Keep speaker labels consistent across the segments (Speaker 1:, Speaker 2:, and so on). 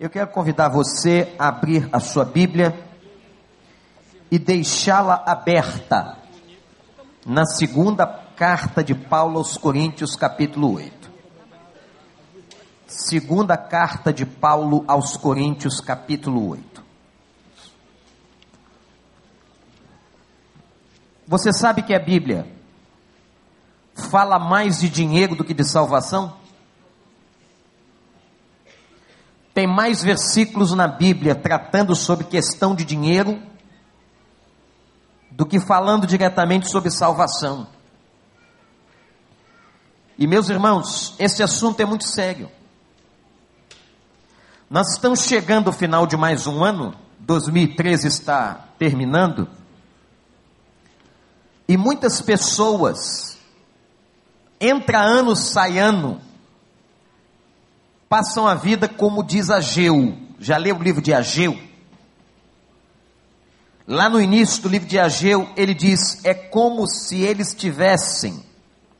Speaker 1: Eu quero convidar você a abrir a sua Bíblia e deixá-la aberta na segunda carta de Paulo aos Coríntios, capítulo 8. Segunda carta de Paulo aos Coríntios, capítulo 8. Você sabe que a Bíblia fala mais de dinheiro do que de salvação? Tem mais versículos na Bíblia tratando sobre questão de dinheiro do que falando diretamente sobre salvação. E meus irmãos, esse assunto é muito sério. Nós estamos chegando ao final de mais um ano, 2013 está terminando, e muitas pessoas, entra ano, sai ano, passam a vida como diz Ageu. Já leu o livro de Ageu? Lá no início do livro de Ageu, ele diz: é como se eles estivessem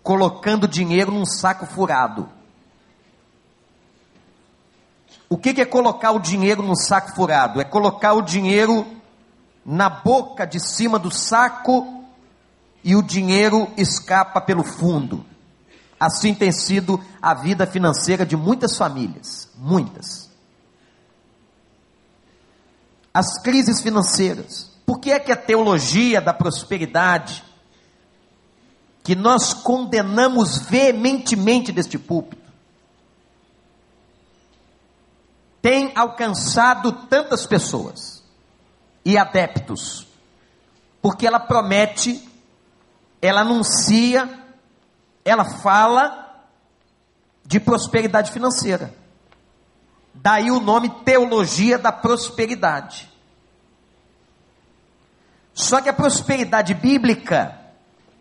Speaker 1: colocando dinheiro num saco furado. O que, que é colocar o dinheiro num saco furado? É colocar o dinheiro na boca de cima do saco e o dinheiro escapa pelo fundo. Assim tem sido a vida financeira de muitas famílias, muitas. As crises financeiras. Por que é que a teologia da prosperidade, que nós condenamos veementemente deste púlpito, tem alcançado tantas pessoas e adeptos? Porque ela promete, ela anuncia, ela fala de prosperidade financeira. Daí o nome teologia da prosperidade. Só que a prosperidade bíblica,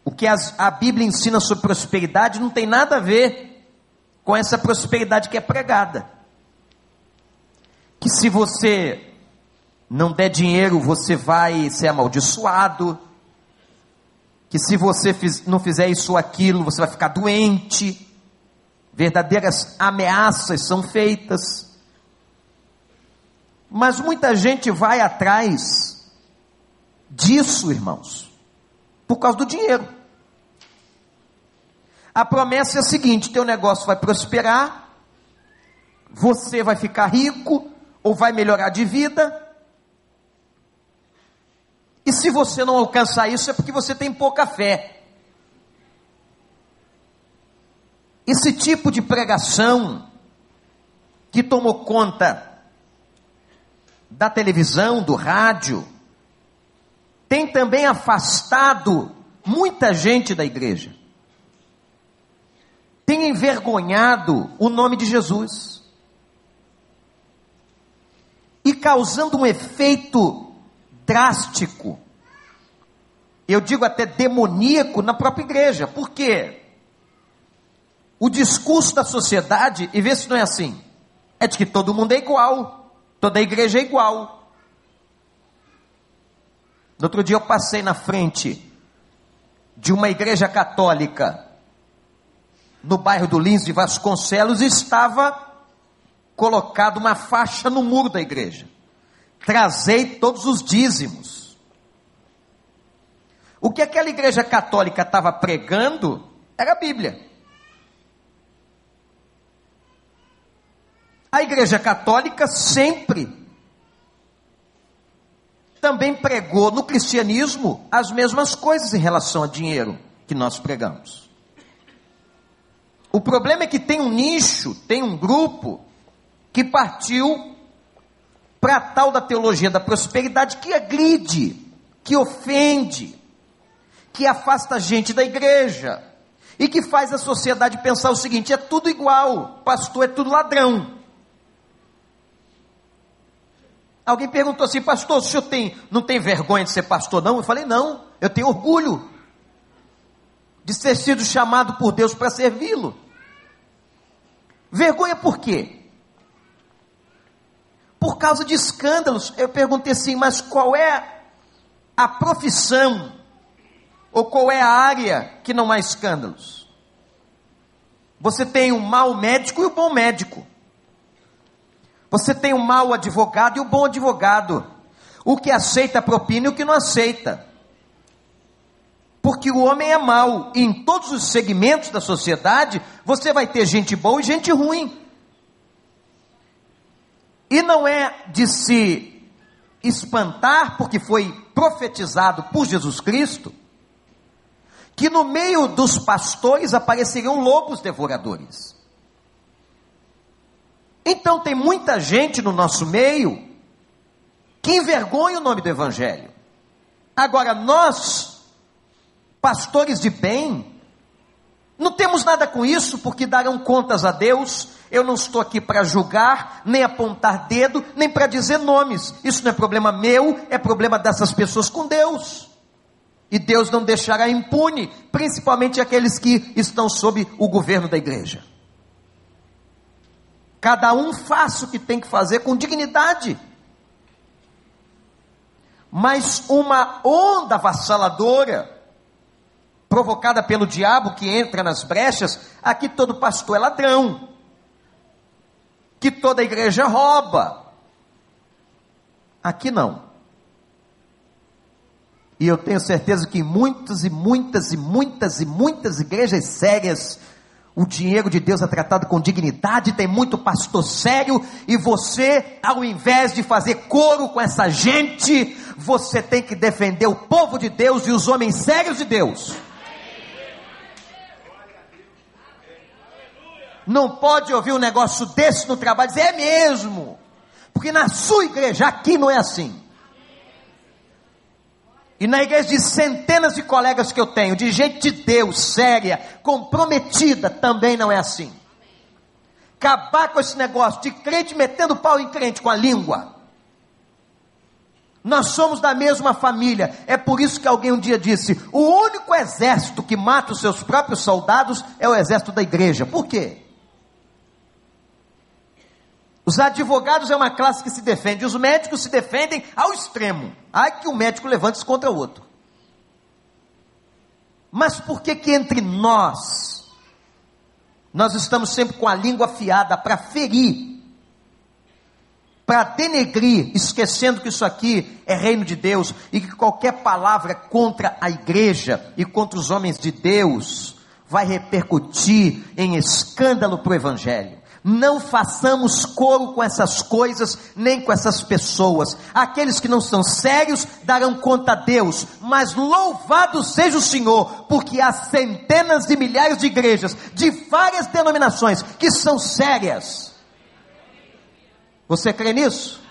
Speaker 1: o que as, a Bíblia ensina sobre prosperidade, não tem nada a ver com essa prosperidade que é pregada. Que se você não der dinheiro, você vai ser amaldiçoado, que se você não fizer isso ou aquilo, você vai ficar doente. Verdadeiras ameaças são feitas. Mas muita gente vai atrás disso, irmãos, por causa do dinheiro. A promessa é a seguinte: teu negócio vai prosperar, você vai ficar rico ou vai melhorar de vida, e se você não alcançar isso, é porque você tem pouca fé. Esse tipo de pregação que tomou conta da televisão, do rádio, tem também afastado muita gente da igreja. Tem envergonhado o nome de Jesus. E causando um efeito drástico, eu digo até demoníaco na própria igreja. Por quê? O discurso da sociedade, e vê se não é assim, é de que todo mundo é igual, toda igreja é igual. No outro dia eu passei na frente de uma igreja católica no bairro do Lins de Vasconcelos estava colocada uma faixa no muro da igreja trazei todos os dízimos. O que aquela igreja católica estava pregando era a Bíblia. A igreja católica sempre também pregou no cristianismo as mesmas coisas em relação a dinheiro que nós pregamos. O problema é que tem um nicho, tem um grupo que partiu para a tal da teologia da prosperidade que agride, que ofende, que afasta a gente da igreja e que faz a sociedade pensar o seguinte: é tudo igual, pastor é tudo ladrão. Alguém perguntou assim, pastor, o senhor tem, não tem vergonha de ser pastor, não? Eu falei, não, eu tenho orgulho de ter sido chamado por Deus para servi-lo. Vergonha por quê? Por causa de escândalos. Eu perguntei assim, mas qual é a profissão ou qual é a área que não há escândalos? Você tem o mau médico e o bom médico. Você tem o mau advogado e o bom advogado. O que aceita propina e o que não aceita. Porque o homem é mau. E em todos os segmentos da sociedade, você vai ter gente boa e gente ruim. E não é de se espantar, porque foi profetizado por Jesus Cristo, que no meio dos pastores apareceriam lobos devoradores. Então tem muita gente no nosso meio que envergonha o nome do Evangelho. Agora, nós, pastores de bem, não temos nada com isso, porque darão contas a Deus. Eu não estou aqui para julgar, nem apontar dedo, nem para dizer nomes. Isso não é problema meu, é problema dessas pessoas com Deus. E Deus não deixará impune, principalmente aqueles que estão sob o governo da igreja. Cada um faça o que tem que fazer com dignidade. Mas uma onda avassaladora, provocada pelo diabo que entra nas brechas, aqui todo pastor é ladrão, que toda igreja rouba. Aqui não. E eu tenho certeza que muitas e muitas e muitas e muitas igrejas sérias o dinheiro de Deus é tratado com dignidade, tem muito pastor sério, e você, ao invés de fazer coro com essa gente, você tem que defender o povo de Deus e os homens sérios de Deus. Não pode ouvir um negócio desse no trabalho dizer, é mesmo, porque na sua igreja aqui não é assim. E na igreja de centenas de colegas que eu tenho, de gente de Deus, séria, comprometida, também não é assim. Acabar com esse negócio de crente metendo pau em crente com a língua. Nós somos da mesma família. É por isso que alguém um dia disse: o único exército que mata os seus próprios soldados é o exército da igreja. Por quê? Os advogados é uma classe que se defende, os médicos se defendem ao extremo. Ai que o um médico levante-se contra o outro. Mas por que que entre nós, nós estamos sempre com a língua afiada para ferir, para denegrir, esquecendo que isso aqui é reino de Deus e que qualquer palavra contra a igreja e contra os homens de Deus vai repercutir em escândalo para o Evangelho. Não façamos coro com essas coisas, nem com essas pessoas. Aqueles que não são sérios darão conta a Deus, mas louvado seja o Senhor, porque há centenas de milhares de igrejas, de várias denominações, que são sérias. Você crê nisso?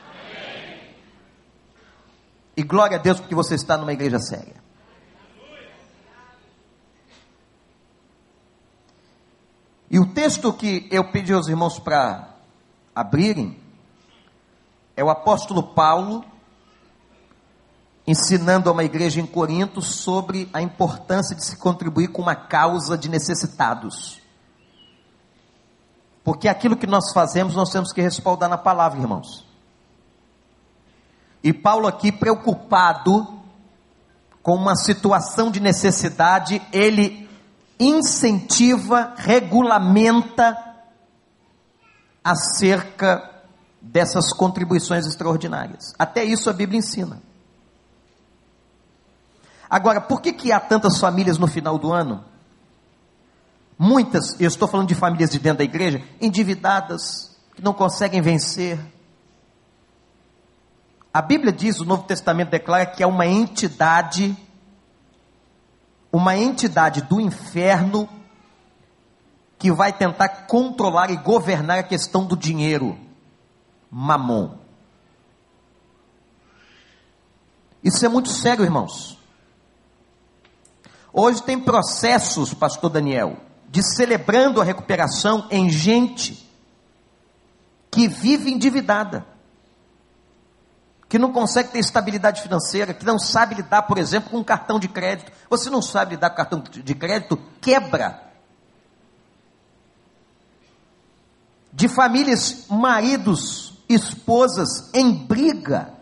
Speaker 1: E glória a Deus porque você está numa igreja séria. E o texto que eu pedi aos irmãos para abrirem é o apóstolo Paulo ensinando a uma igreja em Corinto sobre a importância de se contribuir com uma causa de necessitados. Porque aquilo que nós fazemos, nós temos que respaldar na palavra, irmãos. E Paulo aqui preocupado com uma situação de necessidade, ele incentiva, regulamenta acerca dessas contribuições extraordinárias. Até isso a Bíblia ensina. Agora, por que, que há tantas famílias no final do ano? Muitas, eu estou falando de famílias de dentro da igreja, endividadas, que não conseguem vencer. A Bíblia diz, o Novo Testamento declara que é uma entidade uma entidade do inferno que vai tentar controlar e governar a questão do dinheiro, mamon. Isso é muito sério, irmãos. Hoje tem processos, pastor Daniel, de celebrando a recuperação em gente que vive endividada que não consegue ter estabilidade financeira, que não sabe lidar, por exemplo, com um cartão de crédito. Você não sabe lidar com cartão de crédito? Quebra. De famílias, maridos, esposas em briga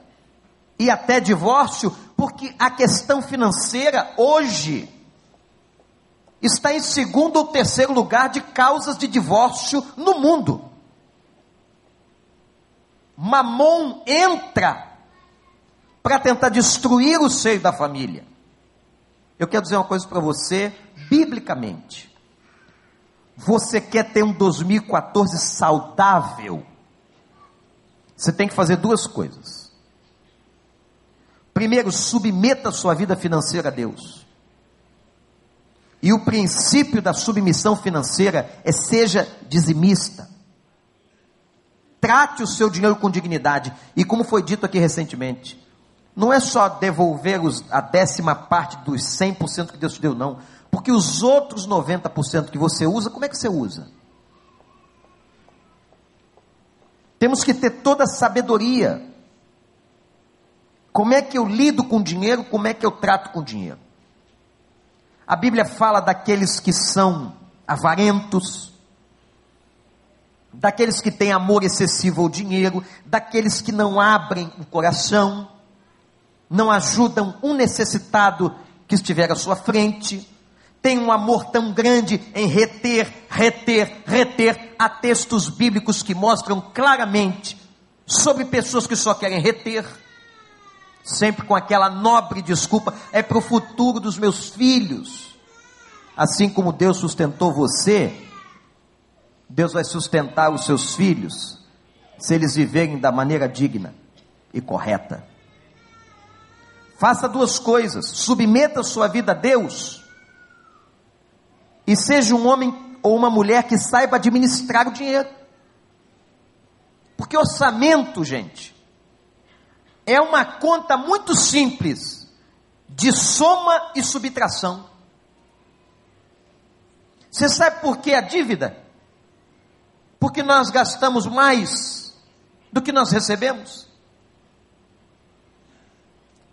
Speaker 1: e até divórcio, porque a questão financeira hoje está em segundo ou terceiro lugar de causas de divórcio no mundo. Mamon entra para tentar destruir o seio da família. Eu quero dizer uma coisa para você, biblicamente. Você quer ter um 2014 saudável? Você tem que fazer duas coisas. Primeiro, submeta a sua vida financeira a Deus. E o princípio da submissão financeira é seja dizimista. Trate o seu dinheiro com dignidade. E como foi dito aqui recentemente, não é só devolver os, a décima parte dos 100% que Deus te deu, não. Porque os outros 90% que você usa, como é que você usa? Temos que ter toda a sabedoria. Como é que eu lido com dinheiro? Como é que eu trato com dinheiro? A Bíblia fala daqueles que são avarentos, daqueles que têm amor excessivo ao dinheiro, daqueles que não abrem o coração, não ajudam um necessitado que estiver à sua frente, tem um amor tão grande em reter, reter, reter. Há textos bíblicos que mostram claramente sobre pessoas que só querem reter, sempre com aquela nobre desculpa: é para o futuro dos meus filhos. Assim como Deus sustentou você, Deus vai sustentar os seus filhos, se eles viverem da maneira digna e correta. Faça duas coisas: submeta sua vida a Deus, e seja um homem ou uma mulher que saiba administrar o dinheiro. Porque orçamento, gente, é uma conta muito simples de soma e subtração. Você sabe por que a dívida? Porque nós gastamos mais do que nós recebemos.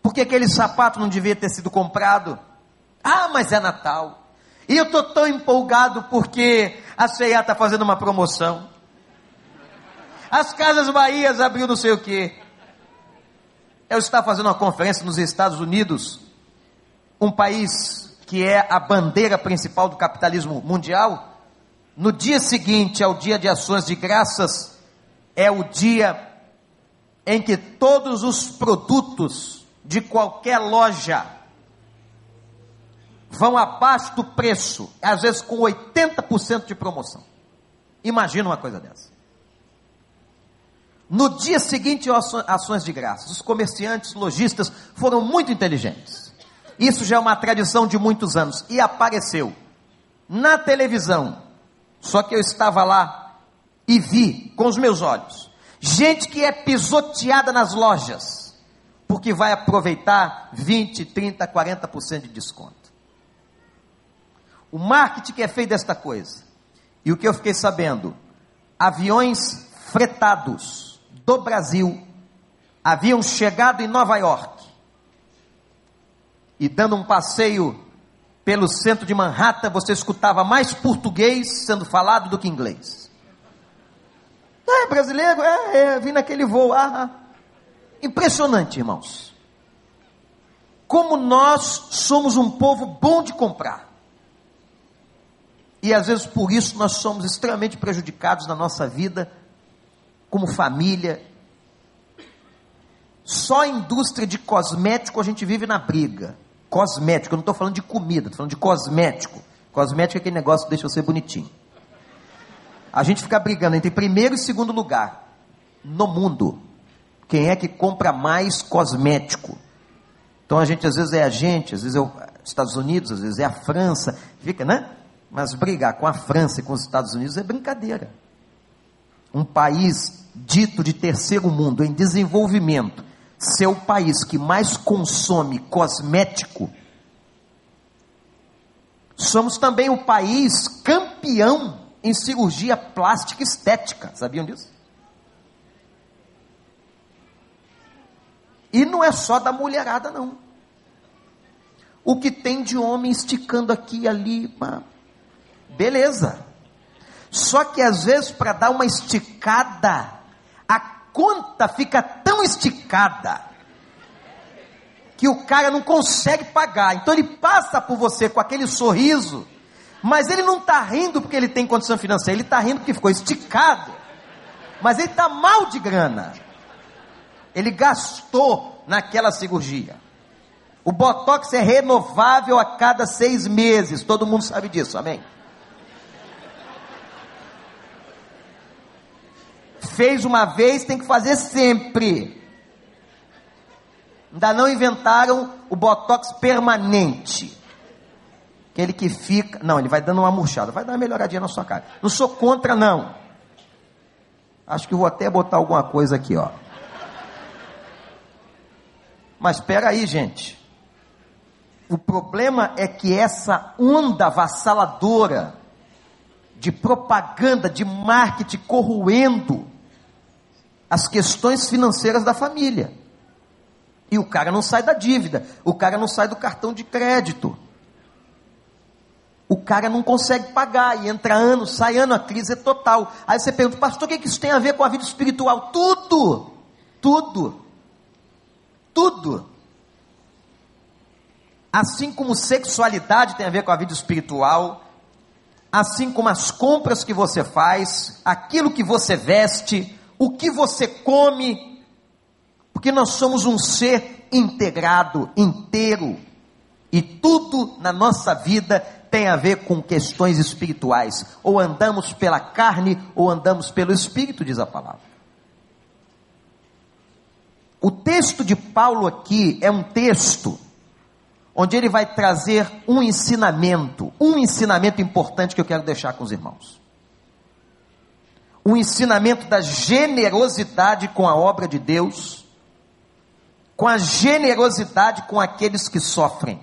Speaker 1: Porque aquele sapato não devia ter sido comprado. Ah, mas é Natal. E eu estou tão empolgado porque a CEA está fazendo uma promoção. As Casas Bahias abriu não sei o quê. Eu estava fazendo uma conferência nos Estados Unidos, um país que é a bandeira principal do capitalismo mundial, no dia seguinte ao dia de ações de graças, é o dia em que todos os produtos de qualquer loja vão abaixo do preço, às vezes com 80% de promoção. Imagina uma coisa dessa. No dia seguinte, ações de graças. Os comerciantes, lojistas foram muito inteligentes. Isso já é uma tradição de muitos anos. E apareceu na televisão. Só que eu estava lá e vi com os meus olhos. Gente que é pisoteada nas lojas. Porque vai aproveitar 20, 30, 40% de desconto. O marketing que é feito desta coisa. E o que eu fiquei sabendo? Aviões fretados do Brasil haviam chegado em Nova York e dando um passeio pelo centro de Manhattan, você escutava mais português sendo falado do que inglês. É brasileiro? É, é vim naquele voo. Ah, ah. Impressionante, irmãos. Como nós somos um povo bom de comprar. E às vezes por isso nós somos extremamente prejudicados na nossa vida, como família. Só a indústria de cosmético a gente vive na briga. Cosmético, eu não estou falando de comida, estou falando de cosmético. Cosmético é aquele negócio que deixa você bonitinho. A gente fica brigando entre primeiro e segundo lugar no mundo. Quem é que compra mais cosmético? Então a gente às vezes é a gente, às vezes é os Estados Unidos, às vezes é a França, fica, né? Mas brigar com a França e com os Estados Unidos é brincadeira. Um país dito de terceiro mundo, em desenvolvimento, ser o país que mais consome cosmético, somos também o país campeão em cirurgia plástica estética. Sabiam disso? E não é só da mulherada, não. O que tem de homem esticando aqui e ali, beleza. Só que às vezes, para dar uma esticada, conta fica tão esticada que o cara não consegue pagar. Então ele passa por você com aquele sorriso, mas ele não está rindo porque ele tem condição financeira, ele está rindo porque ficou esticado. Mas ele está mal de grana. Ele gastou naquela cirurgia. O botox é renovável a cada seis meses, todo mundo sabe disso, amém? Fez uma vez, tem que fazer sempre. Ainda não inventaram o botox permanente. Aquele que fica. Não, ele vai dando uma murchada, vai dar uma melhoradinha na sua cara. Não sou contra, não. Acho que vou até botar alguma coisa aqui, ó. Mas espera aí, gente. O problema é que essa onda avassaladora de propaganda, de marketing corroendo as questões financeiras da família. E o cara não sai da dívida, o cara não sai do cartão de crédito. O cara não consegue pagar e entra ano, sai ano, a crise é total. Aí você pergunta, pastor, o que isso tem a ver com a vida espiritual? Tudo, tudo, tudo. Assim como sexualidade tem a ver com a vida espiritual, assim como as compras que você faz, aquilo que você veste, o que você come, porque nós somos um ser integrado, inteiro. E tudo na nossa vida tem a ver com questões espirituais. Ou andamos pela carne, ou andamos pelo espírito, diz a palavra. O texto de Paulo aqui é um texto onde ele vai trazer um ensinamento, um ensinamento importante que eu quero deixar com os irmãos. O um ensinamento da generosidade com a obra de Deus com a generosidade com aqueles que sofrem.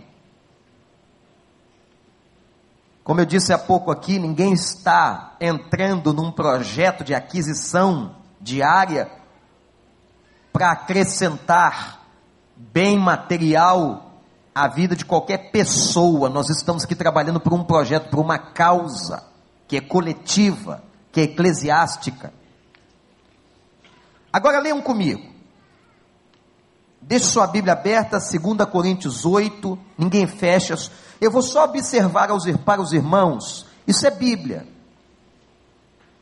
Speaker 1: Como eu disse há pouco aqui, ninguém está entrando num projeto de aquisição diária para acrescentar bem material à vida de qualquer pessoa. Nós estamos aqui trabalhando por um projeto, por uma causa que é coletiva, que é eclesiástica. Agora leiam comigo. Deixe sua Bíblia aberta, 2 Coríntios 8, ninguém fecha. Eu vou só observar aos, para os irmãos, isso é Bíblia.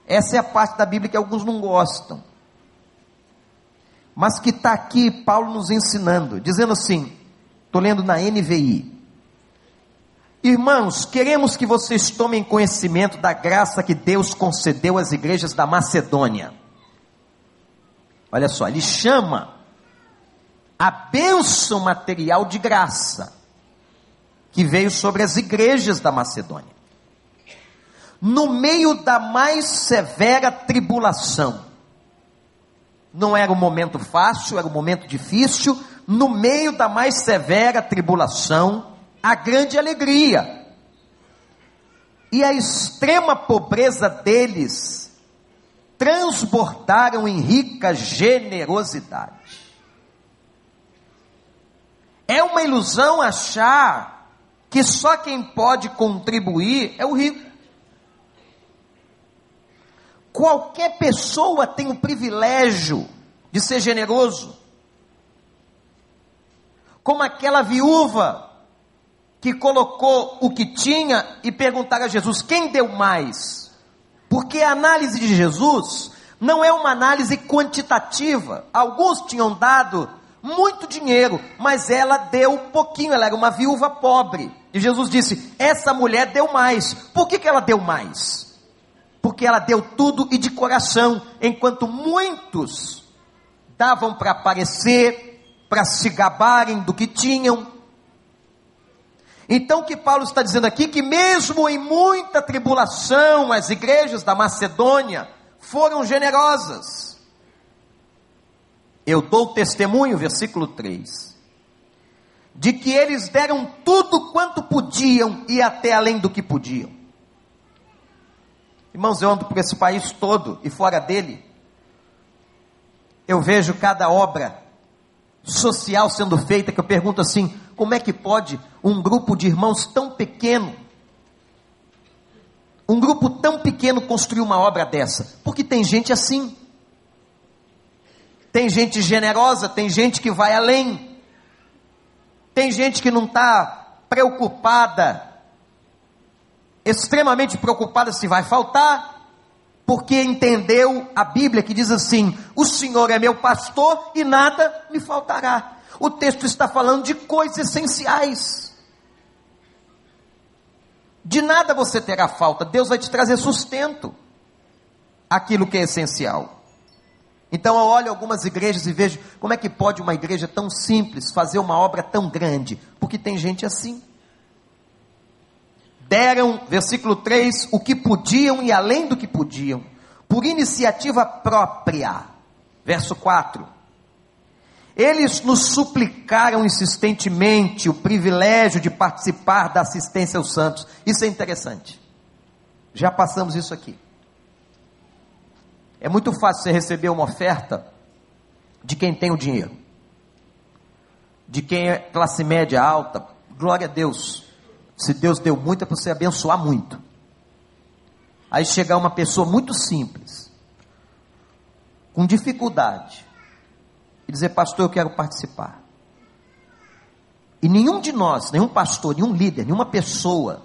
Speaker 1: Essa é a parte da Bíblia que alguns não gostam. Mas que está aqui Paulo nos ensinando, dizendo assim, estou lendo na NVI. Irmãos, queremos que vocês tomem conhecimento da graça que Deus concedeu às igrejas da Macedônia. Olha só, ele chama a bênção material de graça que veio sobre as igrejas da Macedônia. No meio da mais severa tribulação, não era um momento fácil, era um momento difícil, no meio da mais severa tribulação, a grande alegria e a extrema pobreza deles transbordaram em rica generosidade. É uma ilusão achar que só quem pode contribuir é o rico. Qualquer pessoa tem o privilégio de ser generoso. Como aquela viúva que colocou o que tinha e perguntar a Jesus: quem deu mais? Porque a análise de Jesus não é uma análise quantitativa. Alguns tinham dado muito dinheiro, mas ela deu pouquinho, ela era uma viúva pobre. E Jesus disse: Essa mulher deu mais. Por que, que ela deu mais? Porque ela deu tudo e de coração, enquanto muitos davam para aparecer, para se gabarem do que tinham. Então, o que Paulo está dizendo aqui, que mesmo em muita tribulação, as igrejas da Macedônia foram generosas eu dou testemunho, versículo 3, de que eles deram tudo quanto podiam e até além do que podiam. Irmãos, eu ando por esse país todo e fora dele, eu vejo cada obra social sendo feita que eu pergunto assim: como é que pode um grupo de irmãos tão pequeno, um grupo tão pequeno construir uma obra dessa? Porque tem gente assim. Tem gente generosa, tem gente que vai além. Tem gente que não está preocupada, extremamente preocupada se vai faltar. porque entendeu a Bíblia que diz assim: O Senhor é meu pastor e nada me faltará. O texto está falando de coisas essenciais. De nada você terá falta, Deus vai te trazer sustento, aquilo que é essencial. Então eu olho algumas igrejas e vejo como é que pode uma igreja tão simples fazer uma obra tão grande, porque tem gente assim deram, versículo 3, o que podiam e além do que podiam, por iniciativa própria. Verso 4. Eles nos suplicaram insistentemente o privilégio de participar da assistência aos santos. Isso é interessante. Já passamos isso aqui. É muito fácil você receber uma oferta de quem tem o dinheiro, de quem é classe média alta. Glória a Deus. Se Deus deu muito, é para você abençoar muito. Aí chegar uma pessoa muito simples, com dificuldade, e dizer, pastor, eu quero participar. E nenhum de nós, nenhum pastor, nenhum líder, nenhuma pessoa,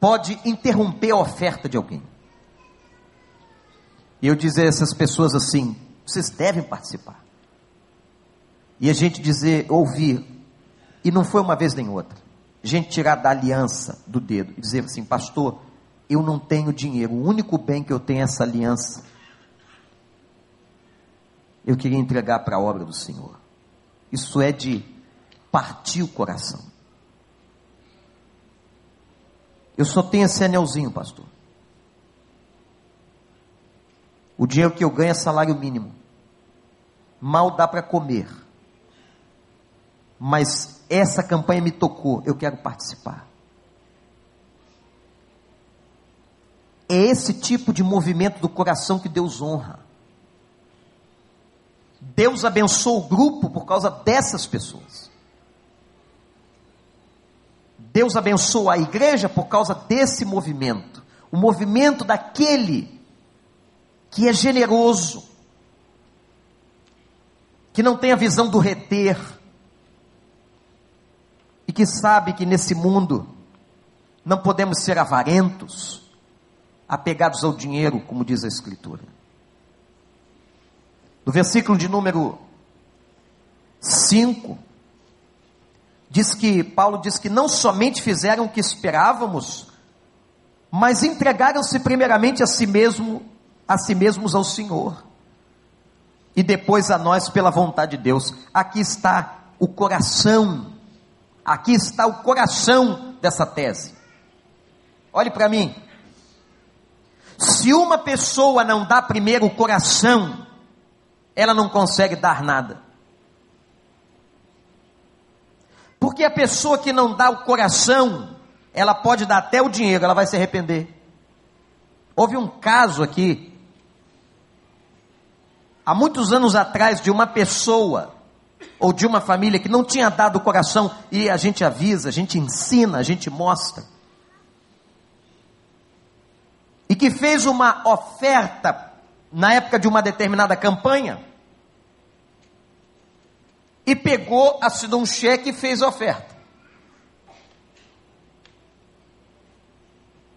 Speaker 1: pode interromper a oferta de alguém. E eu dizer a essas pessoas assim: vocês devem participar. E a gente dizer, ouvir, e não foi uma vez nem outra. Gente tirar da aliança do dedo e dizer assim, pastor, eu não tenho dinheiro, o único bem que eu tenho é essa aliança. Eu queria entregar para a obra do Senhor. Isso é de partir o coração. Eu só tenho esse anelzinho, pastor. O dinheiro que eu ganho é salário mínimo. Mal dá para comer. Mas essa campanha me tocou, eu quero participar. É esse tipo de movimento do coração que Deus honra. Deus abençoou o grupo por causa dessas pessoas. Deus abençoa a igreja por causa desse movimento. O movimento daquele que é generoso, que não tem a visão do reter, e que sabe que nesse mundo não podemos ser avarentos, apegados ao dinheiro, como diz a Escritura. No versículo de número 5, diz que Paulo diz que não somente fizeram o que esperávamos, mas entregaram-se primeiramente a si mesmo, a si mesmos ao Senhor. E depois a nós pela vontade de Deus. Aqui está o coração Aqui está o coração dessa tese. Olhe para mim. Se uma pessoa não dá primeiro o coração, ela não consegue dar nada. Porque a pessoa que não dá o coração, ela pode dar até o dinheiro, ela vai se arrepender. Houve um caso aqui, há muitos anos atrás, de uma pessoa ou de uma família que não tinha dado o coração, e a gente avisa, a gente ensina, a gente mostra. E que fez uma oferta na época de uma determinada campanha, e pegou, assinou um cheque e fez a oferta.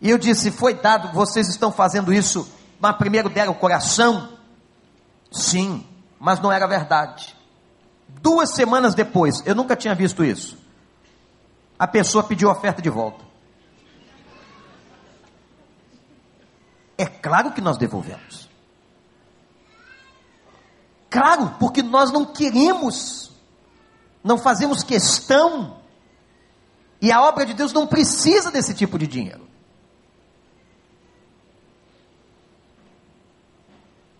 Speaker 1: E eu disse: Foi dado, vocês estão fazendo isso, mas primeiro deram o coração? Sim, mas não era verdade. Duas semanas depois, eu nunca tinha visto isso. A pessoa pediu a oferta de volta. É claro que nós devolvemos. Claro, porque nós não queremos, não fazemos questão, e a obra de Deus não precisa desse tipo de dinheiro.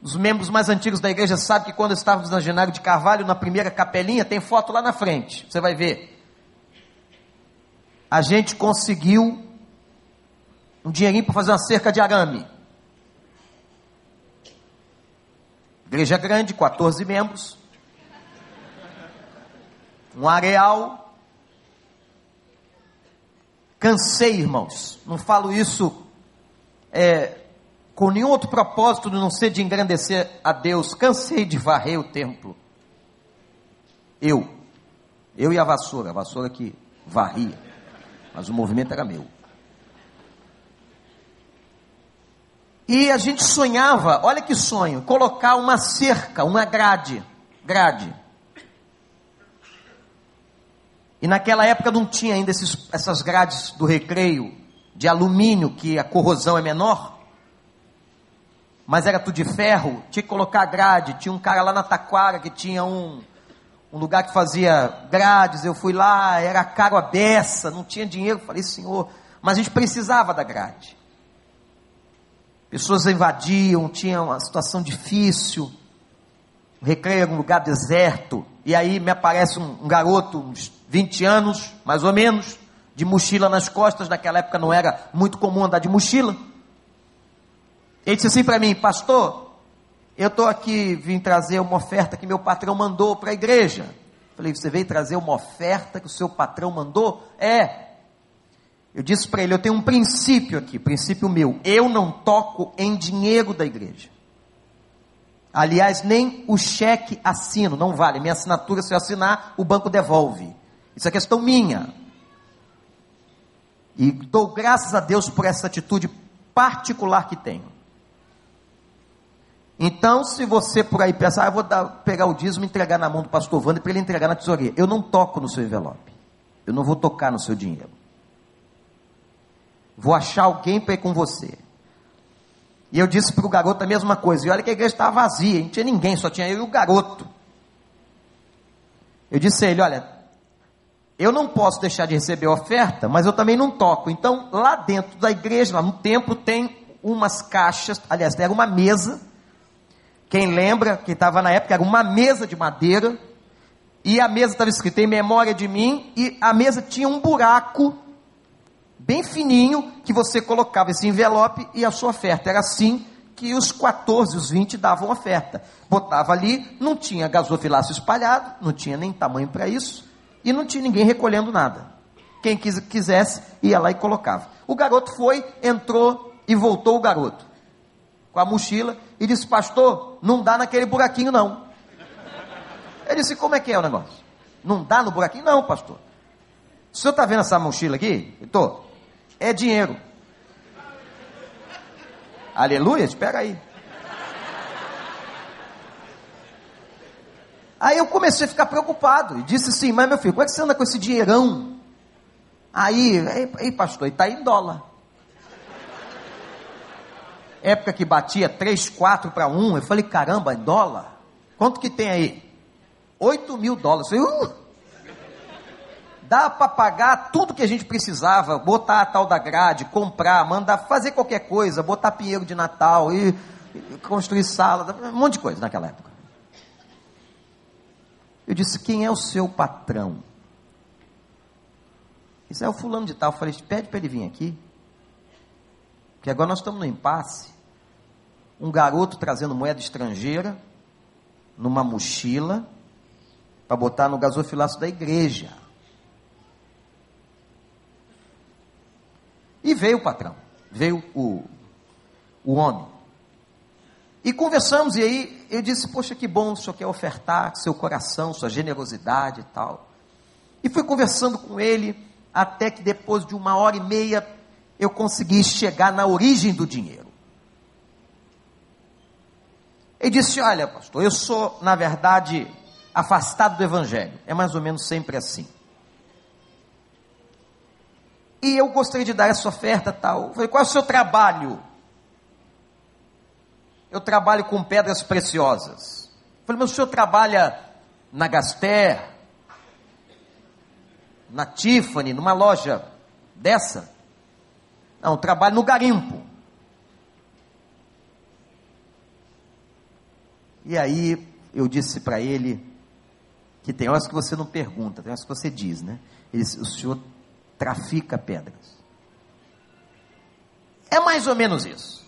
Speaker 1: Os membros mais antigos da igreja sabem que quando estávamos na Genário de Carvalho, na primeira capelinha, tem foto lá na frente, você vai ver. A gente conseguiu um dinheirinho para fazer uma cerca de arame. Igreja grande, 14 membros. Um areal. Cansei, irmãos. Não falo isso é, com nenhum outro propósito não ser de engrandecer a Deus. Cansei de varrer o templo. Eu. Eu e a vassoura. A vassoura que varria. Mas o movimento era meu. E a gente sonhava, olha que sonho, colocar uma cerca, uma grade, grade. E naquela época não tinha ainda esses, essas grades do recreio de alumínio, que a corrosão é menor. Mas era tudo de ferro, tinha que colocar grade. Tinha um cara lá na Taquara que tinha um, um lugar que fazia grades. Eu fui lá, era caro a beça, não tinha dinheiro. Falei, senhor, mas a gente precisava da grade. Pessoas invadiam, tinha uma situação difícil. O recreio era um lugar deserto. E aí me aparece um, um garoto, uns 20 anos, mais ou menos, de mochila nas costas, naquela época não era muito comum andar de mochila. Ele disse assim para mim, pastor, eu estou aqui, vim trazer uma oferta que meu patrão mandou para a igreja. Falei, você veio trazer uma oferta que o seu patrão mandou? É. Eu disse para ele, eu tenho um princípio aqui, princípio meu. Eu não toco em dinheiro da igreja. Aliás, nem o cheque assino, não vale. Minha assinatura, se eu assinar, o banco devolve. Isso é questão minha. E dou graças a Deus por essa atitude particular que tenho. Então, se você por aí pensar, ah, eu vou dar, pegar o dízimo e entregar na mão do pastor Wander para ele entregar na tesouria. Eu não toco no seu envelope. Eu não vou tocar no seu dinheiro. Vou achar alguém para ir com você. E eu disse para o garoto a mesma coisa. E olha que a igreja estava vazia, não tinha ninguém, só tinha eu e o garoto. Eu disse a ele: Olha, eu não posso deixar de receber oferta, mas eu também não toco. Então, lá dentro da igreja, lá no templo, tem umas caixas, aliás, era uma mesa. Quem lembra, que estava na época, era uma mesa de madeira. E a mesa estava escrita em memória de mim. E a mesa tinha um buraco, bem fininho, que você colocava esse envelope e a sua oferta. Era assim que os 14, os 20 davam oferta. Botava ali, não tinha gasofilaço espalhado, não tinha nem tamanho para isso e não tinha ninguém recolhendo nada. Quem quis, quisesse ia lá e colocava. O garoto foi, entrou e voltou o garoto com a mochila e disse: Pastor, não dá naquele buraquinho não. Ele disse: Como é que é o negócio? Não dá no buraquinho? Não, pastor. O senhor está vendo essa mochila aqui? Estou. É dinheiro. Aleluia, espera aí. Aí eu comecei a ficar preocupado e disse assim: Mas meu filho, como é que você anda com esse dinheirão? Aí, aí, pastor, está em dólar. Época que batia 3, 4 para 1, eu falei: Caramba, em dólar? Quanto que tem aí? 8 mil dólares. Eu falei, uh, dá para pagar tudo que a gente precisava, botar a tal da grade, comprar, mandar fazer qualquer coisa, botar pinheiro de Natal e, e construir sala, um monte de coisa naquela época. Eu disse: Quem é o seu patrão? Isso é o fulano de tal. Eu falei: Pede para ele vir aqui. Porque agora nós estamos no impasse. Um garoto trazendo moeda estrangeira numa mochila para botar no gasofilaço da igreja. E veio o patrão, veio o, o homem. E conversamos, e aí eu disse: Poxa, que bom o senhor quer ofertar seu coração, sua generosidade e tal. E fui conversando com ele, até que depois de uma hora e meia eu consegui chegar na origem do dinheiro. Ele disse: Olha, pastor, eu sou, na verdade, afastado do evangelho. É mais ou menos sempre assim. E eu gostaria de dar essa oferta tal. Eu falei: Qual é o seu trabalho? eu trabalho com pedras preciosas. Eu falei, mas o senhor trabalha na Gaster, na Tiffany, numa loja dessa? Não, trabalho no garimpo. E aí eu disse para ele que tem horas que você não pergunta, tem horas que você diz, né? Ele disse, o senhor trafica pedras. É mais ou menos isso.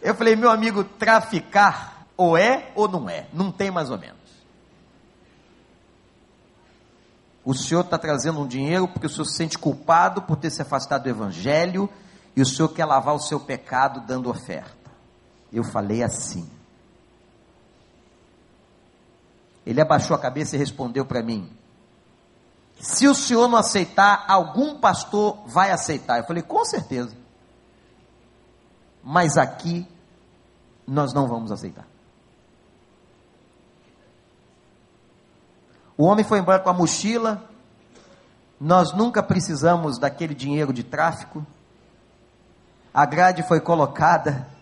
Speaker 1: Eu falei, meu amigo, traficar ou é ou não é? Não tem mais ou menos. O senhor está trazendo um dinheiro porque o senhor se sente culpado por ter se afastado do evangelho e o senhor quer lavar o seu pecado dando oferta. Eu falei assim. Ele abaixou a cabeça e respondeu para mim: Se o senhor não aceitar, algum pastor vai aceitar. Eu falei: Com certeza. mas aqui nós não vamos aceitar. O homem foi embora com a mochila, nós nunca precisamos daquele dinheiro de tráfico. A grade foi colocada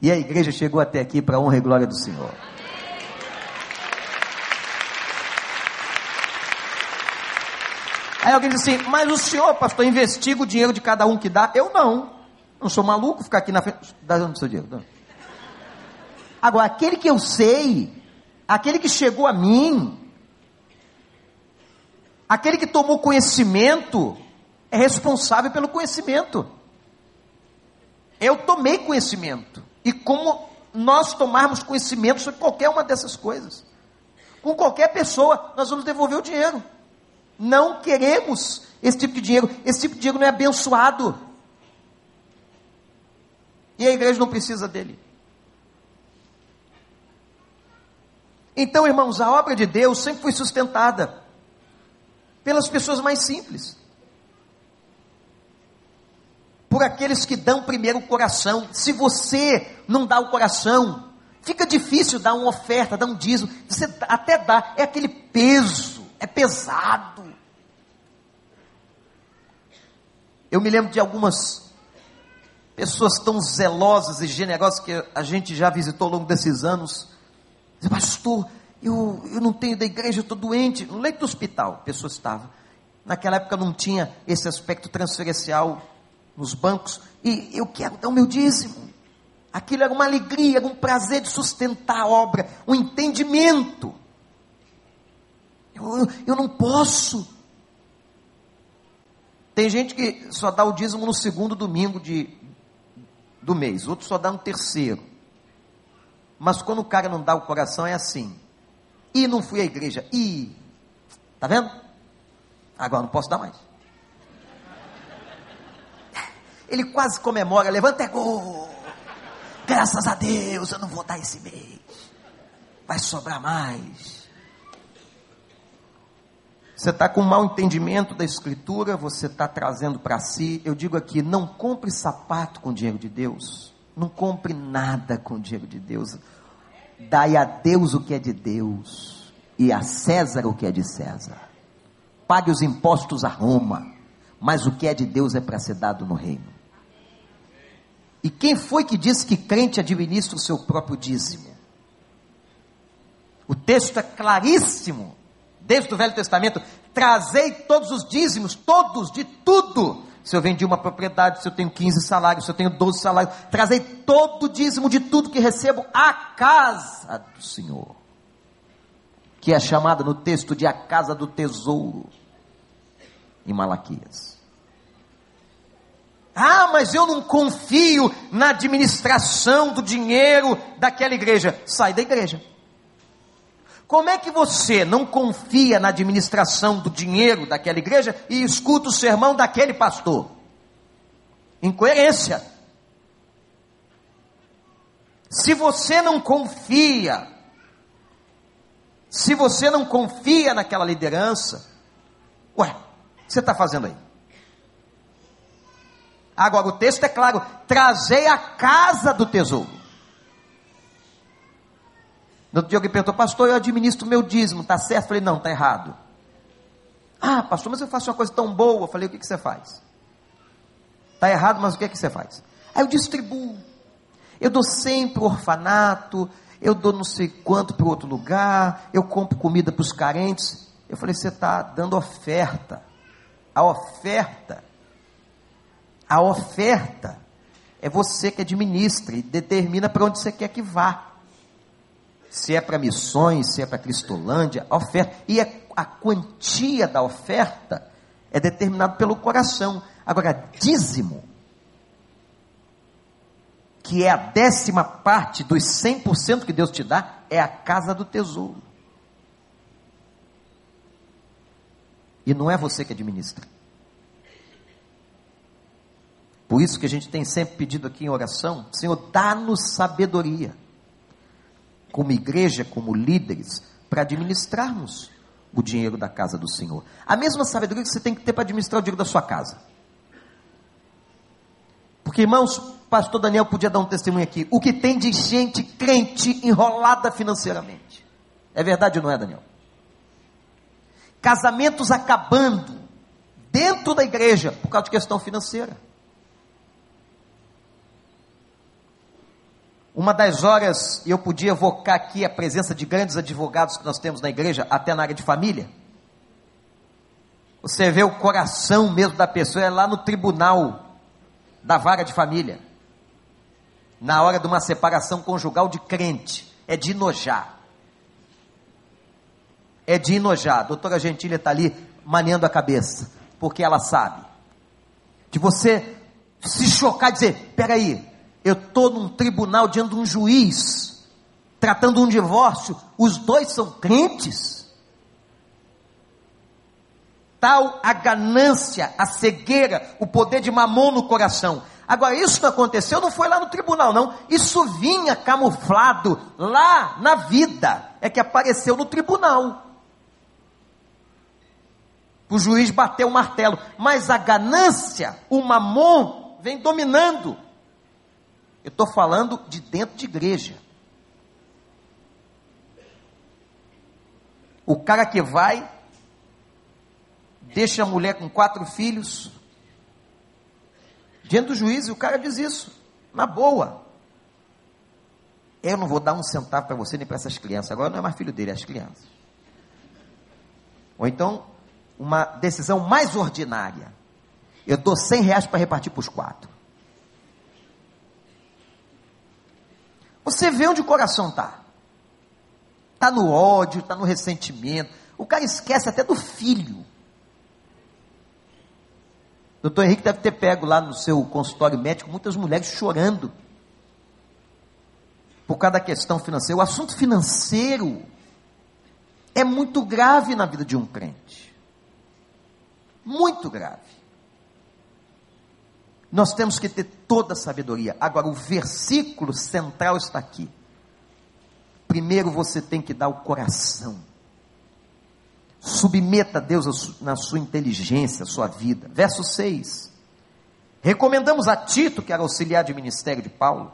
Speaker 1: e a igreja chegou até aqui para a honra e glória do Senhor. Aí alguém diz assim: Mas o senhor, pastor, investiga o dinheiro de cada um que dá? Eu não. Não sou maluco ficar aqui na frente. Dando seu dinheiro. Não. Agora, aquele que eu sei, aquele que chegou a mim, aquele que tomou conhecimento, é responsável pelo conhecimento. Eu tomei conhecimento. E como nós tomarmos conhecimento sobre qualquer uma dessas coisas, com qualquer pessoa, nós vamos devolver o dinheiro. Não queremos esse tipo de dinheiro. Esse tipo de dinheiro não é abençoado. E a igreja não precisa dele. Então, irmãos, a obra de Deus sempre foi sustentada pelas pessoas mais simples. Por aqueles que dão primeiro o coração. Se você não dá o coração, fica difícil dar uma oferta, dar um dízimo. Você até dá, é aquele peso é pesado. Eu me lembro de algumas pessoas tão zelosas e generosas que a gente já visitou ao longo desses anos. Pastor, eu, eu não tenho da igreja, eu estou doente. No leito do hospital, a pessoa estava. Naquela época não tinha esse aspecto transferencial nos bancos. E eu quero dar o meu dízimo. Aquilo era uma alegria, era um prazer de sustentar a obra, um entendimento. Eu, eu não posso. Tem gente que só dá o dízimo no segundo domingo de, do mês, outro só dá no terceiro. Mas quando o cara não dá o coração, é assim. E não fui à igreja. E. Tá vendo? Agora não posso dar mais. Ele quase comemora, levanta é gol. Graças a Deus, eu não vou dar esse mês. Vai sobrar mais. Você está com um mau entendimento da Escritura, você está trazendo para si. Eu digo aqui: não compre sapato com dinheiro de Deus. Não compre nada com dinheiro de Deus. Dai a Deus o que é de Deus e a César o que é de César. Pague os impostos a Roma, mas o que é de Deus é para ser dado no reino. E quem foi que disse que crente administra o seu próprio dízimo? O texto é claríssimo desde o Velho Testamento, trazei todos os dízimos, todos, de tudo. Se eu vendi uma propriedade, se eu tenho 15 salários, se eu tenho 12 salários, trazei todo o dízimo de tudo que recebo à casa do Senhor. Que é chamada no texto de a casa do tesouro, em Malaquias. Ah, mas eu não confio na administração do dinheiro daquela igreja. Sai da igreja. Como é que você não confia na administração do dinheiro daquela igreja e escuta o sermão daquele pastor? Incoerência. Se você não confia, se você não confia naquela liderança, ué, o que você está fazendo aí? Agora, o texto é claro: trazei a casa do tesouro. No outro dia alguém perguntou, pastor, eu administro meu dízimo, está certo? Eu falei, não, está errado. Ah, pastor, mas eu faço uma coisa tão boa. Eu falei, o que, que você faz? Está errado, mas o que, que você faz? Aí eu distribuo. Eu dou sempre o orfanato, eu dou não sei quanto para outro lugar, eu compro comida para os carentes. Eu falei, você está dando oferta. A oferta, a oferta é você que administra e determina para onde você quer que vá se é para missões, se é para Cristolândia, a oferta. E a, a quantia da oferta é determinada pelo coração. Agora, dízimo, que é a décima parte dos 100% que Deus te dá, é a casa do tesouro. E não é você que administra. Por isso que a gente tem sempre pedido aqui em oração: Senhor, dá-nos sabedoria como igreja, como líderes, para administrarmos o dinheiro da casa do Senhor. A mesma sabedoria que você tem que ter para administrar o dinheiro da sua casa. Porque, irmãos, pastor Daniel podia dar um testemunho aqui. O que tem de gente crente enrolada financeiramente. É verdade ou não é, Daniel? Casamentos acabando dentro da igreja por causa de questão financeira. Uma das horas, eu podia evocar aqui a presença de grandes advogados que nós temos na igreja, até na área de família. Você vê o coração mesmo da pessoa, é lá no tribunal da vara de família. Na hora de uma separação conjugal de crente. É de enojar. É de enojar. A doutora Gentilha está ali maneando a cabeça, porque ela sabe. De você se chocar e dizer: peraí, eu estou num tribunal diante de um juiz, tratando um divórcio, os dois são crentes. Tal a ganância, a cegueira, o poder de mamão no coração. Agora, isso não aconteceu, não foi lá no tribunal, não. Isso vinha camuflado lá na vida. É que apareceu no tribunal. O juiz bateu o martelo. Mas a ganância, o mamon, vem dominando. Eu estou falando de dentro de igreja. O cara que vai, deixa a mulher com quatro filhos, diante do juiz, o cara diz isso, na boa. Eu não vou dar um centavo para você nem para essas crianças. Agora não é mais filho dele, é as crianças. Ou então, uma decisão mais ordinária. Eu dou 100 reais para repartir para os quatro. Você vê onde o coração está. Está no ódio, está no ressentimento. O cara esquece até do filho. Doutor Henrique deve ter pego lá no seu consultório médico muitas mulheres chorando por causa da questão financeira. O assunto financeiro é muito grave na vida de um crente. Muito grave. Nós temos que ter toda a sabedoria. Agora, o versículo central está aqui. Primeiro você tem que dar o coração. Submeta a Deus na sua inteligência, a sua vida. Verso 6. Recomendamos a Tito, que era auxiliar de ministério de Paulo,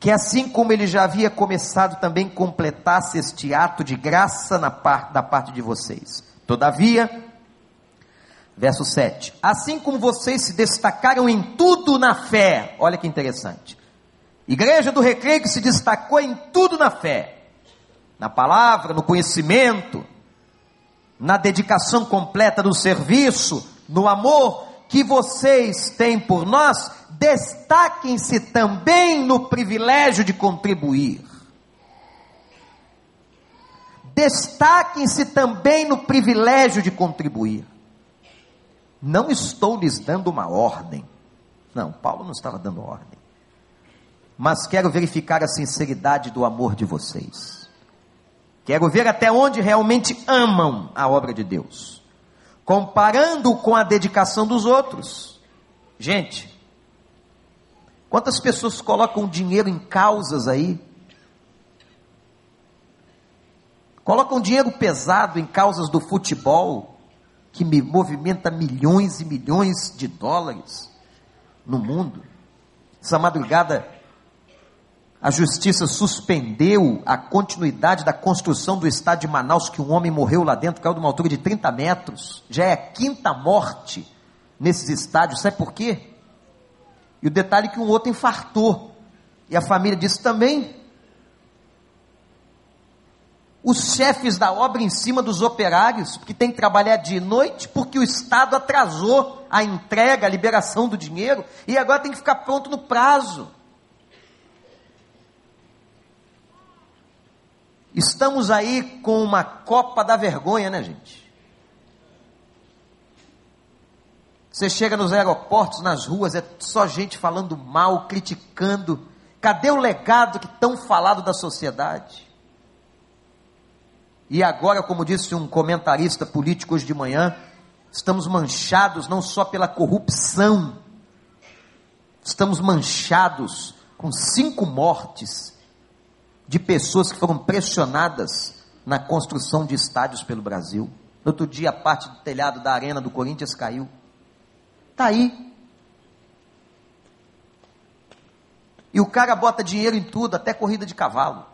Speaker 1: que assim como ele já havia começado, também completasse este ato de graça na parte, da parte de vocês. Todavia, Verso 7. Assim como vocês se destacaram em tudo na fé. Olha que interessante. Igreja do Recreio que se destacou em tudo na fé. Na palavra, no conhecimento, na dedicação completa do serviço, no amor que vocês têm por nós, destaquem-se também no privilégio de contribuir. Destaquem-se também no privilégio de contribuir. Não estou lhes dando uma ordem. Não, Paulo não estava dando ordem. Mas quero verificar a sinceridade do amor de vocês. Quero ver até onde realmente amam a obra de Deus. Comparando com a dedicação dos outros. Gente, quantas pessoas colocam dinheiro em causas aí? Colocam dinheiro pesado em causas do futebol, que me movimenta milhões e milhões de dólares no mundo. Essa madrugada, a justiça suspendeu a continuidade da construção do estádio de Manaus, que um homem morreu lá dentro, caiu de uma altura de 30 metros. Já é a quinta morte nesses estádios. Sabe por quê? E o detalhe é que um outro infartou. E a família disse também, os chefes da obra em cima dos operários, que tem que trabalhar de noite, porque o Estado atrasou a entrega, a liberação do dinheiro, e agora tem que ficar pronto no prazo. Estamos aí com uma copa da vergonha, né, gente? Você chega nos aeroportos, nas ruas, é só gente falando mal, criticando. Cadê o legado que tão falado da sociedade? E agora, como disse um comentarista político hoje de manhã, estamos manchados não só pela corrupção, estamos manchados com cinco mortes de pessoas que foram pressionadas na construção de estádios pelo Brasil. No outro dia, a parte do telhado da arena do Corinthians caiu. Está aí. E o cara bota dinheiro em tudo, até corrida de cavalo.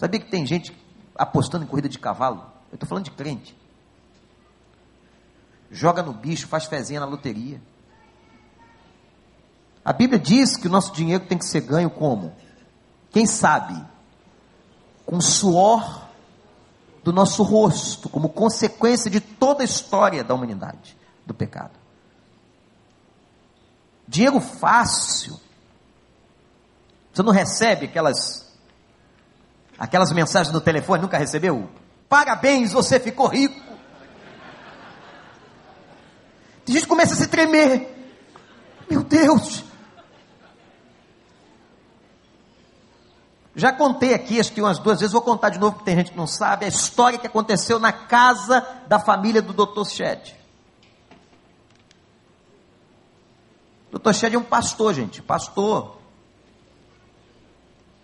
Speaker 1: Sabia que tem gente apostando em corrida de cavalo? Eu estou falando de crente. Joga no bicho, faz fezinha na loteria. A Bíblia diz que o nosso dinheiro tem que ser ganho como? Quem sabe? Com suor do nosso rosto, como consequência de toda a história da humanidade, do pecado. Dinheiro fácil. Você não recebe aquelas aquelas mensagens no telefone, nunca recebeu? Parabéns, você ficou rico. Tem gente começa a se tremer. Meu Deus, Já contei aqui, acho que umas duas vezes, vou contar de novo, porque tem gente que não sabe, a história que aconteceu na casa da família do Dr. Shed. Dr. Shed é um pastor, gente, pastor.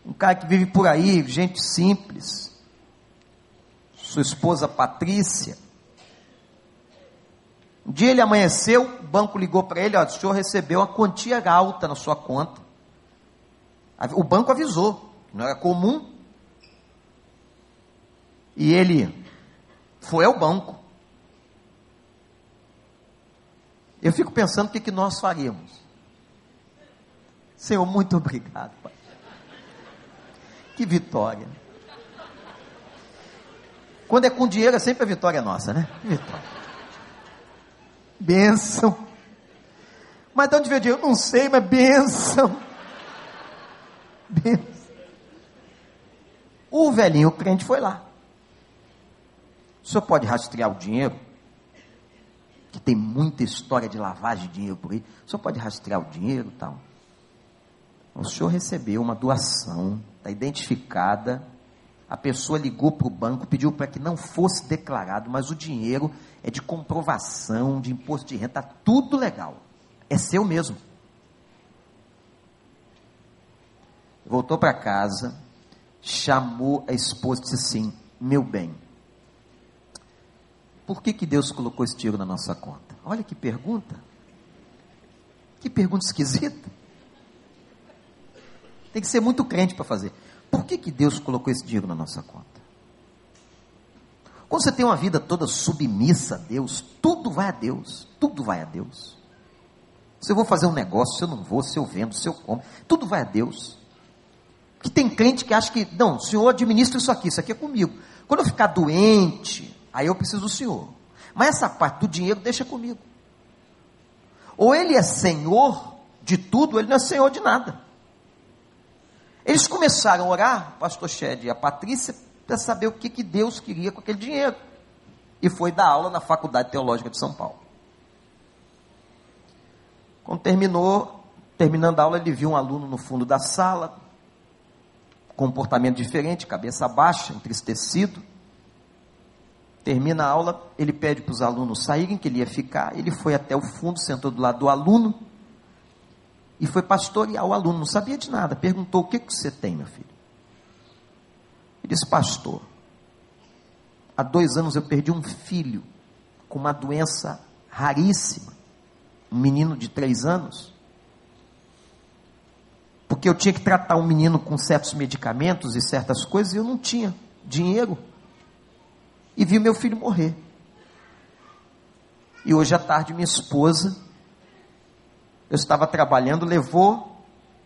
Speaker 1: Um cara que vive por aí, gente simples. Sua esposa Patrícia. Um dia ele amanheceu, o banco ligou para ele, ó, o senhor recebeu uma quantia alta na sua conta. O banco avisou não era comum. E ele foi ao banco. Eu fico pensando o que, que nós faríamos. Senhor, muito obrigado, Pai. Que vitória. Quando é com dinheiro, é sempre a vitória nossa, né? Vitória. Bênção. Mas de onde veio o dinheiro? Não sei, mas bênção. Bênção. O velhinho crente foi lá. O senhor pode rastrear o dinheiro? Que tem muita história de lavagem de dinheiro por aí. O senhor pode rastrear o dinheiro e tal. O senhor recebeu uma doação, está identificada. A pessoa ligou para o banco, pediu para que não fosse declarado, mas o dinheiro é de comprovação, de imposto de renda, está tudo legal. É seu mesmo. Voltou para casa, chamou a esposa e disse assim: Meu bem, por que, que Deus colocou esse dinheiro na nossa conta? Olha que pergunta. Que pergunta esquisita. Tem que ser muito crente para fazer. Por que, que Deus colocou esse dinheiro na nossa conta? Quando você tem uma vida toda submissa a Deus, tudo vai a Deus. Tudo vai a Deus. Se eu vou fazer um negócio, se eu não vou, se eu vendo, se eu como, tudo vai a Deus. Que tem crente que acha que, não, o senhor administra isso aqui, isso aqui é comigo. Quando eu ficar doente, aí eu preciso do senhor. Mas essa parte do dinheiro deixa comigo. Ou ele é senhor de tudo, ou ele não é senhor de nada. Eles começaram a orar, pastor Shed e a Patrícia, para saber o que, que Deus queria com aquele dinheiro. E foi dar aula na Faculdade Teológica de São Paulo. Quando terminou, terminando a aula, ele viu um aluno no fundo da sala, comportamento diferente, cabeça baixa, entristecido. Termina a aula, ele pede para os alunos saírem, que ele ia ficar. Ele foi até o fundo, sentou do lado do aluno e foi pastorear o aluno. Não sabia de nada. Perguntou: O que, que você tem, meu filho? Ele disse: Pastor, há dois anos eu perdi um filho com uma doença raríssima. Um menino de três anos porque eu tinha que tratar um menino com certos medicamentos e certas coisas e eu não tinha dinheiro. E vi meu filho morrer. E hoje à tarde minha esposa, eu estava trabalhando, levou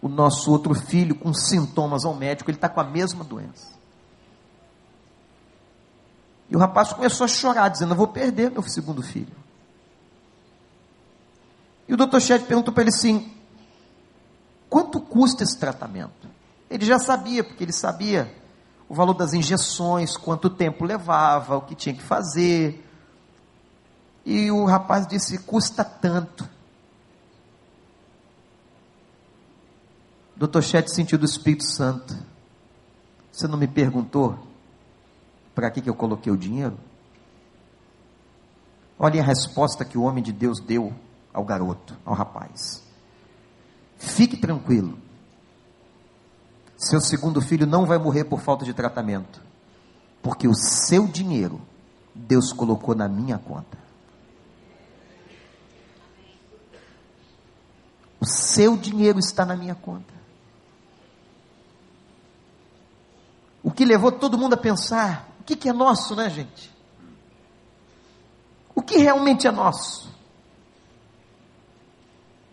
Speaker 1: o nosso outro filho com sintomas ao médico, ele está com a mesma doença. E o rapaz começou a chorar, dizendo: Eu vou perder meu segundo filho. E o doutor Ched perguntou para ele assim: Quanto custa esse tratamento? Ele já sabia, porque ele sabia o valor das injeções, quanto tempo levava, o que tinha que fazer. E o rapaz disse: custa tanto. Doutor Chet sentiu do Espírito Santo. Você não me perguntou para que, que eu coloquei o dinheiro? Olha a resposta que o homem de Deus deu ao garoto, ao rapaz. Fique tranquilo. Seu segundo filho não vai morrer por falta de tratamento, porque o seu dinheiro Deus colocou na minha conta. O seu dinheiro está na minha conta. O que levou todo mundo a pensar: o que, que é nosso, né, gente? O que realmente é nosso?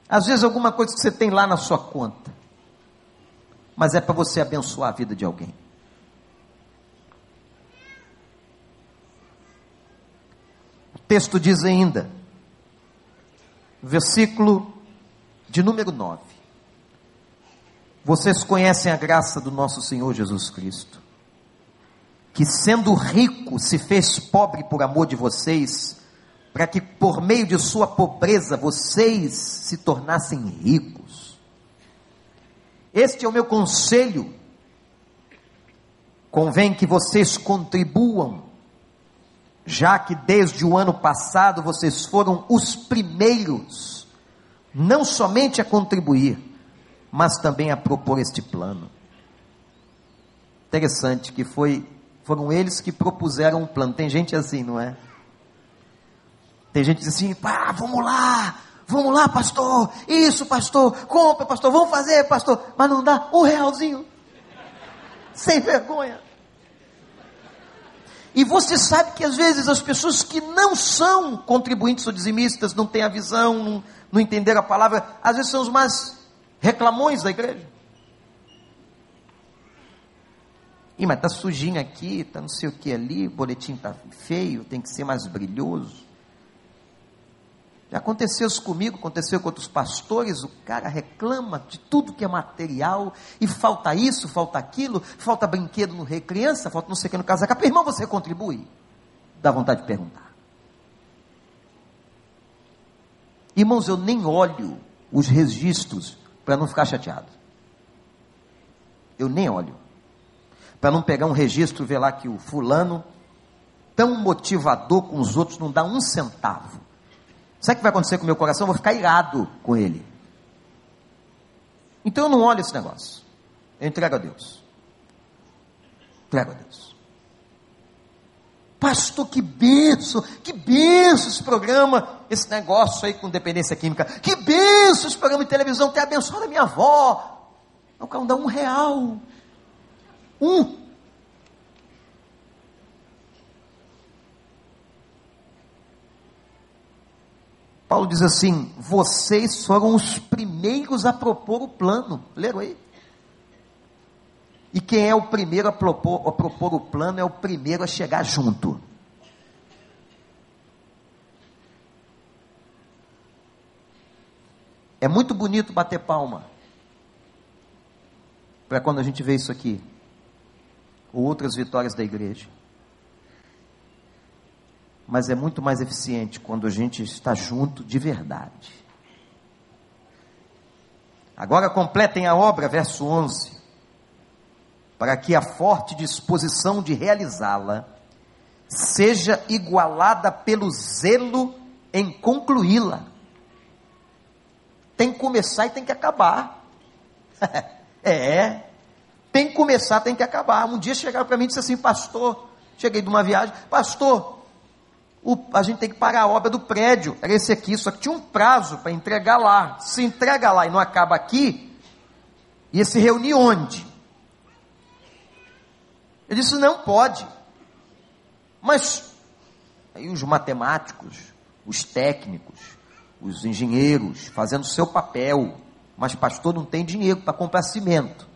Speaker 1: Às vezes, alguma coisa que você tem lá na sua conta, mas é para você abençoar a vida de alguém. O texto diz ainda, versículo de número 9: Vocês conhecem a graça do nosso Senhor Jesus Cristo, que sendo rico se fez pobre por amor de vocês, para que por meio de sua pobreza vocês se tornassem ricos. Este é o meu conselho. Convém que vocês contribuam, já que desde o ano passado vocês foram os primeiros, não somente a contribuir, mas também a propor este plano. Interessante que foi, foram eles que propuseram o plano. Tem gente assim, não é? Tem gente assim, pá, vamos lá, vamos lá, pastor, isso, pastor, compra, pastor, vamos fazer, pastor, mas não dá um realzinho, sem vergonha. E você sabe que às vezes as pessoas que não são contribuintes ou dizimistas, não têm a visão, não, não entenderam a palavra, às vezes são os mais reclamões da igreja. Ih, mas está sujinho aqui, está não sei o que ali, o boletim está feio, tem que ser mais brilhoso. Já aconteceu isso comigo, aconteceu com outros pastores, o cara reclama de tudo que é material, e falta isso, falta aquilo, falta brinquedo no rei criança, falta não sei o que no casaco. Irmão, você contribui? Dá vontade de perguntar. Irmãos, eu nem olho os registros para não ficar chateado. Eu nem olho. Para não pegar um registro e ver lá que o fulano, tão motivador com os outros, não dá um centavo. Sabe o que vai acontecer com o meu coração? Eu vou ficar irado com ele. Então eu não olho esse negócio. Eu entrego a Deus. Entrego a Deus. Pastor, que benção, que benção esse programa, esse negócio aí com dependência química. Que benção esse programa de televisão, ter abençoado a minha avó. O cara dá um real. Um. Paulo diz assim: vocês foram os primeiros a propor o plano. Leram aí? E quem é o primeiro a propor, a propor o plano é o primeiro a chegar junto. É muito bonito bater palma. Para quando a gente vê isso aqui. Ou outras vitórias da igreja mas é muito mais eficiente quando a gente está junto de verdade. Agora completem a obra, verso 11, para que a forte disposição de realizá-la seja igualada pelo zelo em concluí-la. Tem que começar e tem que acabar. é, tem que começar, tem que acabar. Um dia chegaram para mim e disse assim, pastor, cheguei de uma viagem, pastor, o, a gente tem que pagar a obra do prédio. Era esse aqui, só que tinha um prazo para entregar lá. Se entrega lá e não acaba aqui, ia se reunir onde? Ele disse: não pode. Mas aí os matemáticos, os técnicos, os engenheiros fazendo seu papel, mas pastor não tem dinheiro para comprar cimento.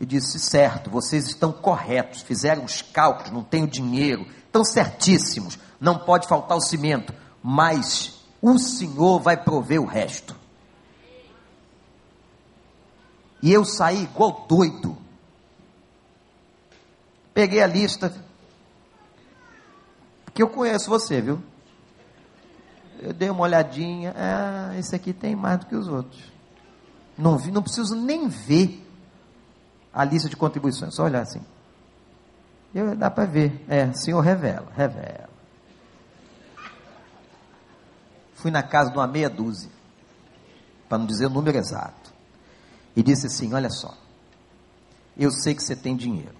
Speaker 1: E disse: certo, vocês estão corretos, fizeram os cálculos, não tenho dinheiro, estão certíssimos, não pode faltar o cimento, mas o Senhor vai prover o resto. E eu saí igual doido. Peguei a lista, porque eu conheço você, viu? Eu dei uma olhadinha, ah, esse aqui tem mais do que os outros. Não vi, não preciso nem ver a lista de contribuições, só olhar assim. Eu, dá para ver. É, Senhor revela, revela. Fui na casa de uma meia dúzia, para não dizer o número exato, e disse assim: Olha só, eu sei que você tem dinheiro.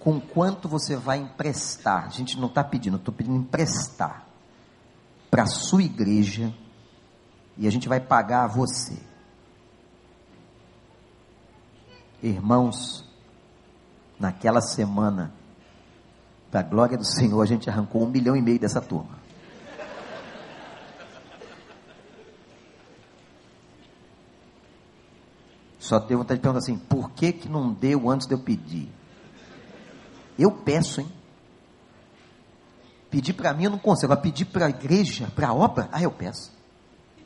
Speaker 1: Com quanto você vai emprestar? A gente não está pedindo, estou pedindo emprestar para a sua igreja E a gente vai pagar a você. Irmãos, naquela semana, para a glória do Senhor, a gente arrancou um milhão e meio dessa turma. Só tenho vontade de perguntar assim: por que, que não deu antes de eu pedir? Eu peço, hein? Pedir para mim eu não consigo, agora pedir para a igreja, para a obra, ah, eu peço.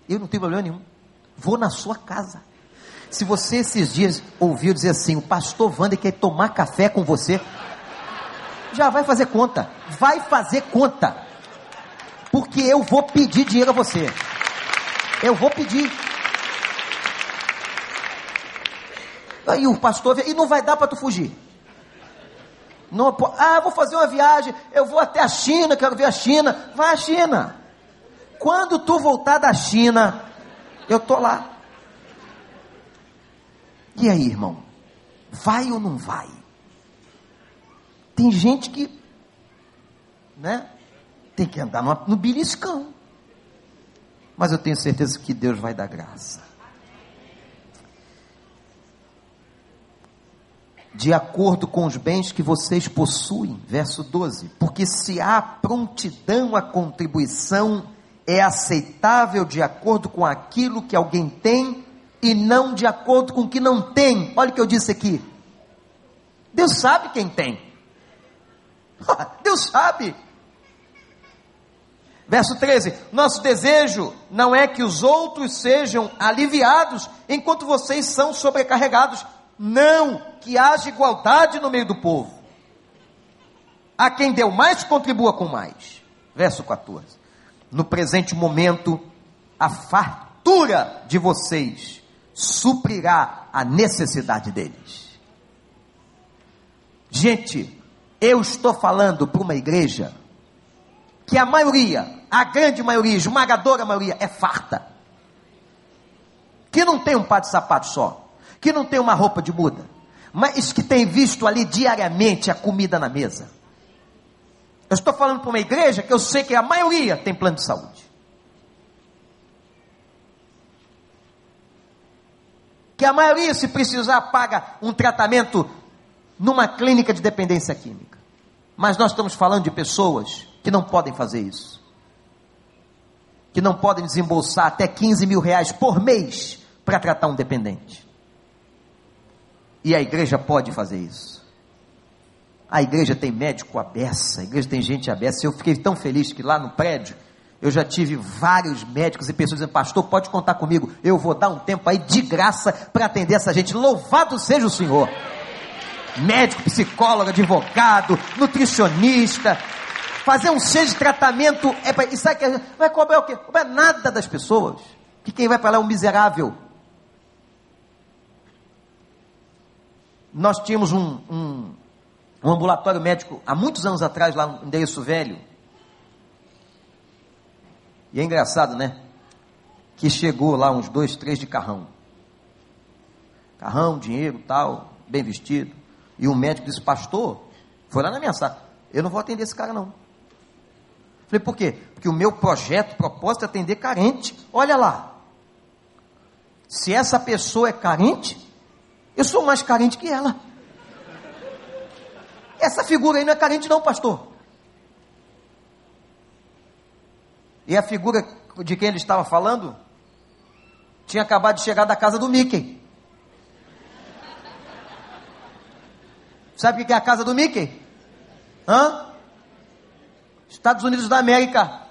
Speaker 1: Eu não tenho problema nenhum. Vou na sua casa. Se você esses dias ouviu dizer assim, o pastor Wander quer tomar café com você, já vai fazer conta. Vai fazer conta. Porque eu vou pedir dinheiro a você. Eu vou pedir. Aí o pastor, e não vai dar para tu fugir. Não, ah, vou fazer uma viagem, eu vou até a China, quero ver a China. Vai à China. Quando tu voltar da China, eu tô lá. E aí, irmão? Vai ou não vai? Tem gente que, né? Tem que andar no, no beliscão. Mas eu tenho certeza que Deus vai dar graça. De acordo com os bens que vocês possuem. Verso 12. Porque se há prontidão à contribuição, é aceitável de acordo com aquilo que alguém tem e não de acordo com o que não tem. Olha o que eu disse aqui. Deus sabe quem tem. Deus sabe. Verso 13: Nosso desejo não é que os outros sejam aliviados enquanto vocês são sobrecarregados, não, que haja igualdade no meio do povo. A quem deu mais, contribua com mais. Verso 14. No presente momento, a fartura de vocês suprirá a necessidade deles. Gente, eu estou falando para uma igreja que a maioria, a grande maioria, esmagadora maioria, é farta. Que não tem um par de sapato só que não tem uma roupa de muda, mas que tem visto ali diariamente a comida na mesa. Eu estou falando para uma igreja que eu sei que a maioria tem plano de saúde. Que a maioria, se precisar, paga um tratamento numa clínica de dependência química. Mas nós estamos falando de pessoas que não podem fazer isso. Que não podem desembolsar até 15 mil reais por mês para tratar um dependente. E a igreja pode fazer isso. A igreja tem médico aberto, a igreja tem gente aberta. Eu fiquei tão feliz que lá no prédio eu já tive vários médicos e pessoas dizendo, pastor, pode contar comigo, eu vou dar um tempo aí de graça para atender essa gente. Louvado seja o Senhor. Médico, psicólogo, advogado, nutricionista, fazer um seja de tratamento, é pra, e sabe que vai cobrar o quê? Cobrar nada das pessoas. Que quem vai para lá é um miserável. Nós tínhamos um, um, um ambulatório médico há muitos anos atrás, lá no endereço velho. E é engraçado, né? Que chegou lá uns dois, três de carrão. Carrão, dinheiro, tal, bem vestido. E o médico disse, pastor, foi lá na minha sala, eu não vou atender esse cara não. Falei, por quê? Porque o meu projeto, propósito é atender carente. Olha lá. Se essa pessoa é carente, eu sou mais carente que ela. Essa figura aí não é carente, não, pastor. E a figura de quem ele estava falando tinha acabado de chegar da casa do Mickey. Sabe o que é a casa do Mickey? Hã? Estados Unidos da América.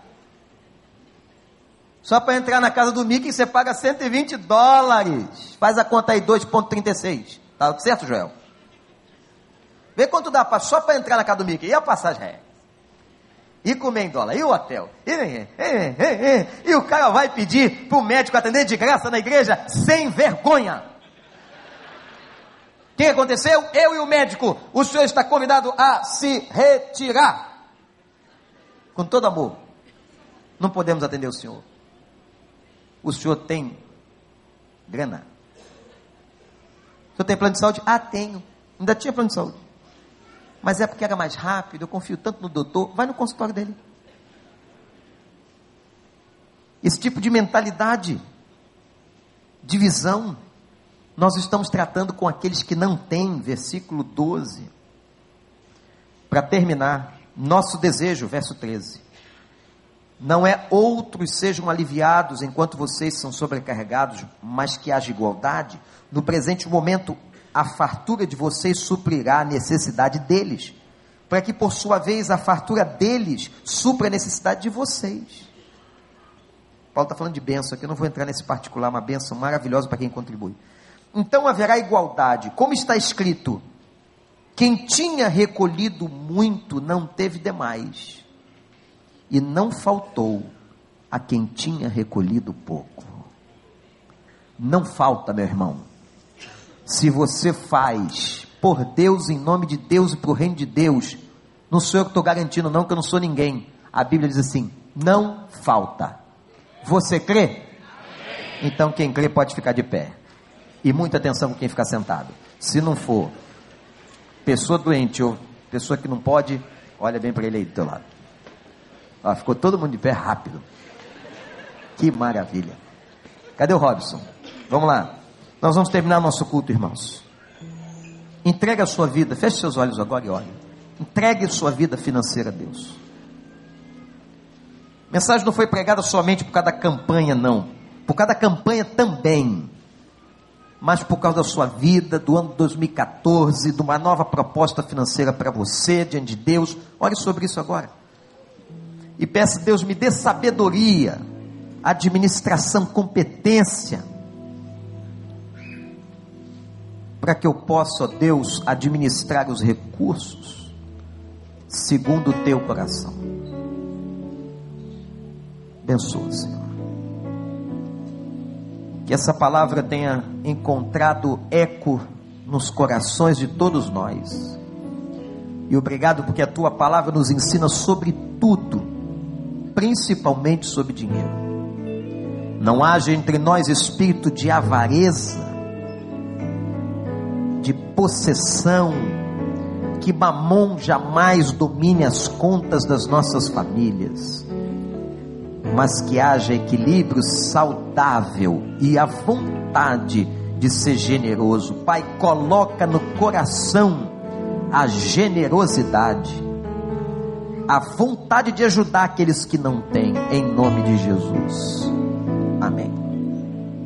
Speaker 1: Só para entrar na casa do Mickey você paga 120 dólares. Faz a conta aí, 2,36. Tá certo, Joel? Vê quanto dá pra, só para entrar na casa do Mickey. E a passagem é? E comer em dólar? E o hotel? E, e, e, e o cara vai pedir para o médico atender de graça na igreja sem vergonha. O que aconteceu? Eu e o médico, o senhor está convidado a se retirar. Com todo amor. Não podemos atender o senhor. O senhor tem grana? O senhor tem plano de saúde? Ah, tenho. Ainda tinha plano de saúde. Mas é porque era mais rápido, eu confio tanto no doutor. Vai no consultório dele. Esse tipo de mentalidade divisão. Nós estamos tratando com aqueles que não têm, versículo 12. Para terminar, nosso desejo, verso 13. Não é outros sejam aliviados enquanto vocês são sobrecarregados, mas que haja igualdade. No presente momento, a fartura de vocês suprirá a necessidade deles, para que por sua vez a fartura deles supra a necessidade de vocês. Paulo está falando de bênção aqui, eu não vou entrar nesse particular, uma bênção maravilhosa para quem contribui. Então haverá igualdade, como está escrito: quem tinha recolhido muito não teve demais, e não faltou a quem tinha recolhido pouco. Não falta, meu irmão. Se você faz por Deus, em nome de Deus e para o reino de Deus, não sou eu que estou garantindo, não, que eu não sou ninguém. A Bíblia diz assim: não falta. Você crê? Então quem crê pode ficar de pé. E muita atenção com quem ficar sentado. Se não for pessoa doente ou pessoa que não pode, olha bem para ele aí do teu lado. Ó, ficou todo mundo de pé rápido. Que maravilha. Cadê o Robson? Vamos lá. Nós vamos terminar nosso culto, irmãos. Entregue a sua vida, feche seus olhos agora e olhe. Entregue sua vida financeira a Deus. A mensagem não foi pregada somente por causa da campanha, não. Por causa da campanha também mas por causa da sua vida, do ano 2014, de uma nova proposta financeira para você, diante de Deus. Ore sobre isso agora. E peça, Deus, me dê sabedoria, administração, competência, para que eu possa, Deus, administrar os recursos segundo o teu coração. Abençoa, Senhor que essa palavra tenha encontrado eco nos corações de todos nós. E obrigado porque a tua palavra nos ensina sobre tudo, principalmente sobre dinheiro. Não haja entre nós espírito de avareza, de possessão, que Mamon jamais domine as contas das nossas famílias mas que haja equilíbrio saudável e a vontade de ser generoso. Pai, coloca no coração a generosidade, a vontade de ajudar aqueles que não têm, em nome de Jesus. Amém.